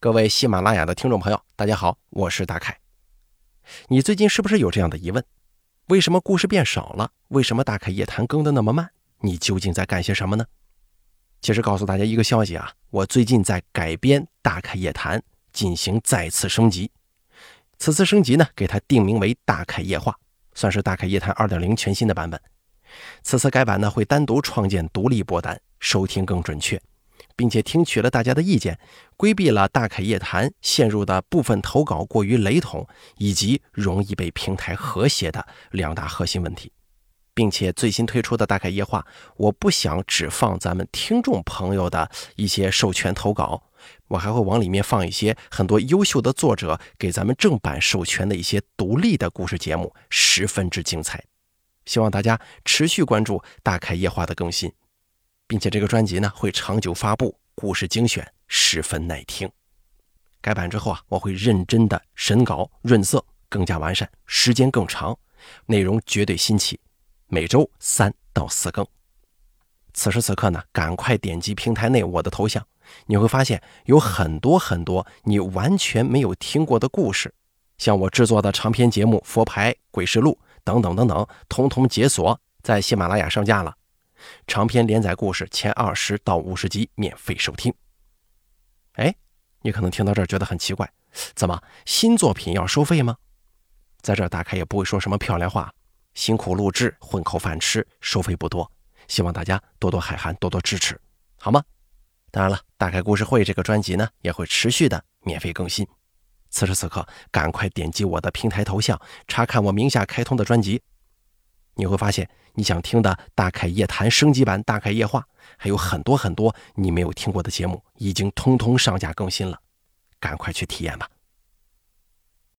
各位喜马拉雅的听众朋友，大家好，我是大凯。你最近是不是有这样的疑问？为什么故事变少了？为什么大凯夜谈更的那么慢？你究竟在干些什么呢？其实告诉大家一个消息啊，我最近在改编大凯夜谈，进行再次升级。此次升级呢，给它定名为大凯夜话，算是大凯夜谈二点零全新的版本。此次改版呢，会单独创建独立播单，收听更准确。并且听取了大家的意见，规避了大凯夜谈陷入的部分投稿过于雷同以及容易被平台和谐的两大核心问题，并且最新推出的大凯夜话，我不想只放咱们听众朋友的一些授权投稿，我还会往里面放一些很多优秀的作者给咱们正版授权的一些独立的故事节目，十分之精彩。希望大家持续关注大凯夜话的更新。并且这个专辑呢会长久发布，故事精选，十分耐听。改版之后啊，我会认真的审稿、润色，更加完善，时间更长，内容绝对新奇，每周三到四更。此时此刻呢，赶快点击平台内我的头像，你会发现有很多很多你完全没有听过的故事，像我制作的长篇节目《佛牌鬼事录》等等等等，统统解锁在喜马拉雅上架了。长篇连载故事前二十到五十集免费收听。哎，你可能听到这儿觉得很奇怪，怎么新作品要收费吗？在这儿大概也不会说什么漂亮话，辛苦录制混口饭吃，收费不多，希望大家多多海涵，多多支持，好吗？当然了，大开故事会这个专辑呢也会持续的免费更新。此时此刻，赶快点击我的平台头像，查看我名下开通的专辑。你会发现，你想听的《大凯夜谈》升级版《大凯夜话》，还有很多很多你没有听过的节目，已经通通上架更新了，赶快去体验吧。